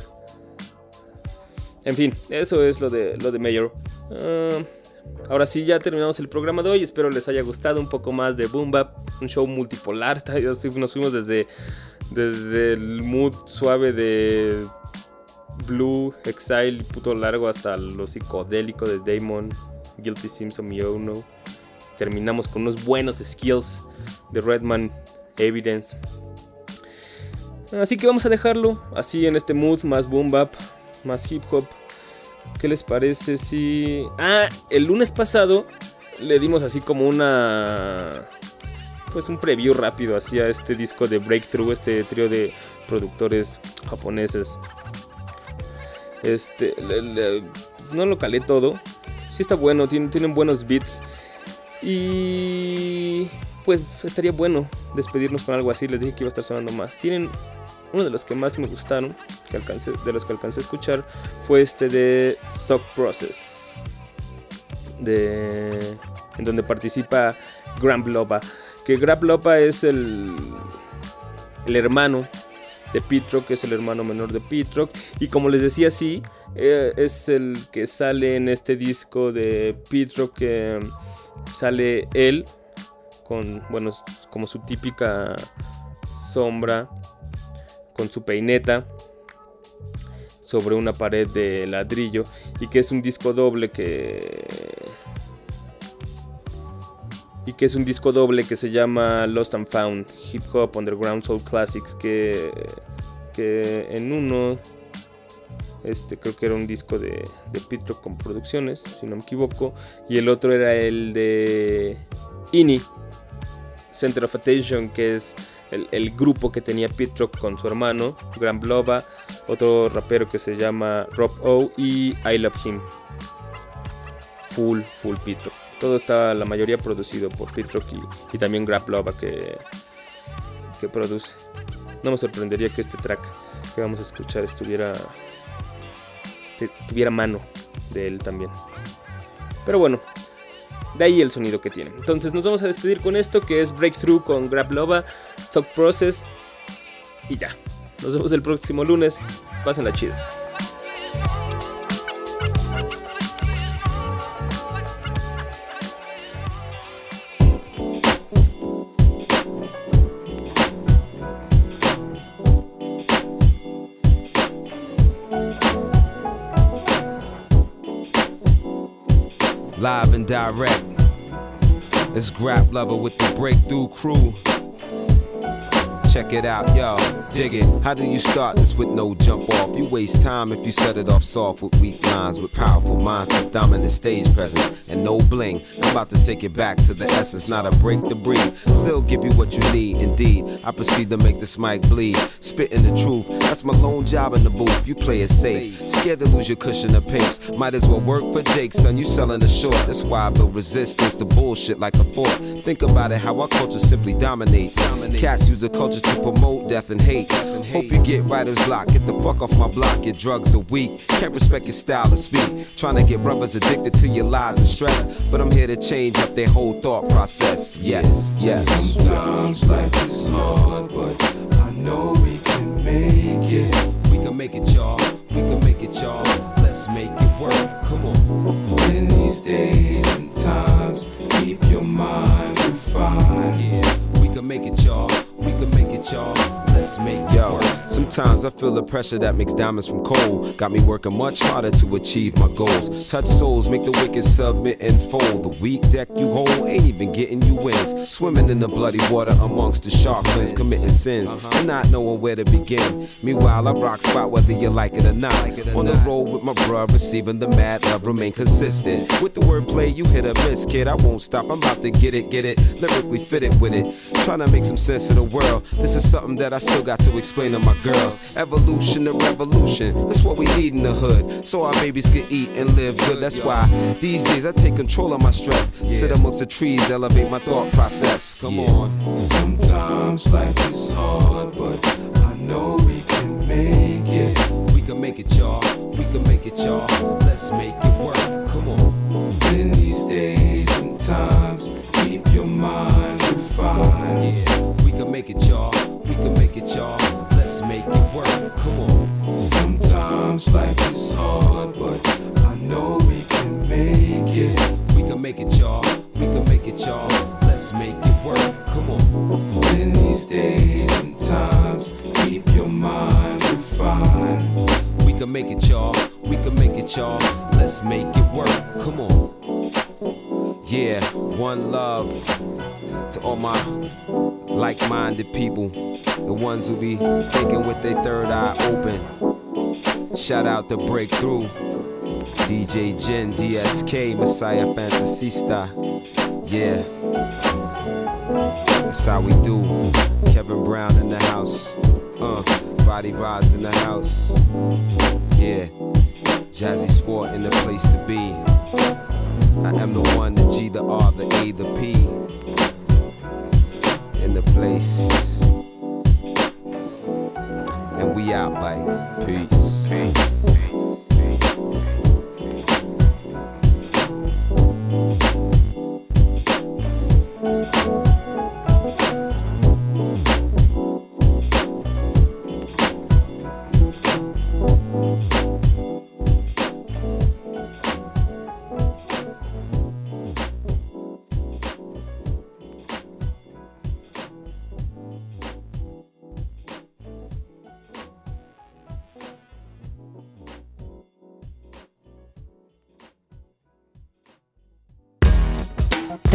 En fin, eso es lo de lo de Mayor. Ah, ahora sí, ya terminamos el programa de hoy. Espero les haya gustado un poco más de Boom Bap. Un show multipolar. <laughs> Nos fuimos desde, desde el mood suave de Blue, Exile, puto largo hasta lo psicodélico de Damon, Guilty Simpson y Ono. Terminamos con unos buenos skills de Redman Evidence. Así que vamos a dejarlo así en este mood más boom bap, más hip hop. ¿Qué les parece si... Ah, el lunes pasado le dimos así como una... Pues un preview rápido hacia este disco de Breakthrough, este trío de productores japoneses. Este, no lo calé todo. Sí está bueno, tienen buenos beats. Y pues estaría bueno despedirnos con algo así. Les dije que iba a estar sonando más. Tienen uno de los que más me gustaron, que alcancé, de los que alcancé a escuchar, fue este de Thought Process. De, en donde participa Graham Loba. Que Graham Loba es el, el hermano de Pitrock, que es el hermano menor de Pitrock. Y como les decía, sí, eh, es el que sale en este disco de Pitrock. Que sale él con, bueno, como su típica sombra, con su peineta sobre una pared de ladrillo. Y que es un disco doble que y que es un disco doble que se llama Lost and Found Hip Hop Underground Soul Classics que, que en uno este creo que era un disco de, de Pitro con producciones si no me equivoco y el otro era el de INI Center of Attention que es el, grupo que tenía Pitro con su hermano Graham Bloba otro rapero que se llama Rob O y I Love Him full, full Pitro. Todo está, la mayoría producido por Pitrock y, y también Graplova que, que produce. No me sorprendería que este track que vamos a escuchar estuviera. tuviera mano de él también. Pero bueno, de ahí el sonido que tiene. Entonces nos vamos a despedir con esto que es Breakthrough con Graplova, Thought Process y ya. Nos vemos el próximo lunes. Pásenla chido. It's Grap Lover with the Breakthrough Crew. Check it out, yo. Dig it. How do you start this with no jump off? You waste time if you set it off soft with weak lines, with powerful minds that's dominant stage presence and no bling. I'm about to take it back to the essence, not a break the breed. Still give you what you need, indeed. I proceed to make this mic bleed. Spitting the truth, that's my lone job in the booth. You play it safe. Scared to lose your cushion of papes. Might as well work for Jake, son. You selling the short. That's why I build resistance to bullshit like a fort. Think about it, how our culture simply dominates. Cats use the culture to promote death and hate. Hope you get writer's block. Get the fuck off my block. Your drugs are weak. Can't respect your style of speak. Trying to get brothers addicted to your lies and stress. But I'm here to change up their whole thought process. Yes, yes. Sometimes life is hard, but I know we can make it. We can make it, y'all. We can make it, y'all. Let's make it work. Come on. In these days and times, keep your mind refined. Yeah, we can make it, y'all y'all. Let's make y'all sometimes I feel the pressure that makes diamonds from coal. Got me working much harder to achieve my goals. Touch souls, make the wicked submit and fold. The weak deck you hold ain't even getting you wins. Swimming in the bloody water amongst the sharklings, committing sins and not knowing where to begin. Meanwhile, I rock spot whether you like it or not. On the road with my bruh, receiving the mad love, remain consistent. With the wordplay, you hit a miss, kid. I won't stop, I'm about to get it, get it. Lyrically fitted with it. Trying to make some sense of the world. This is something that I still got to explain to my girls. Evolution to revolution, that's what we need in the hood. So our babies can eat and live good. That's why these days I take control of my stress. Sit amongst the trees, elevate my thought process. Come on. Sometimes life is hard, but I know we can make it. We can make it, y'all. We can make it, y'all. Let's make it work. Come on. In these days and times, keep your mind refined. Yeah, we can make it, y'all. We can make it, y'all. Come on. Sometimes life is hard, but I know we can make it. We can make it, y'all. We can make it, y'all. Let's make it work. Come on. In these days and times, keep your mind refined. We can make it, y'all. We can make it, y'all. Let's make it work. Come on. Yeah, one love to all my like minded people, the ones who be thinking with their third eye open. Shout out to Breakthrough, DJ Jen, DSK, Messiah Fantasista. Yeah, that's how we do. Kevin Brown in the house, uh, Body Rods in the house. Yeah, Jazzy Sport in the place to be. I am the one, the G, the R, the A, the P. In the place. And we out like peace. peace.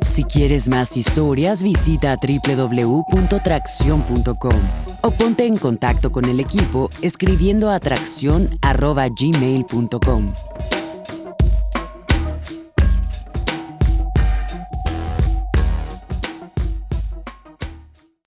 Si quieres más historias, visita www.tracción.com o ponte en contacto con el equipo escribiendo a tracción.gmail.com.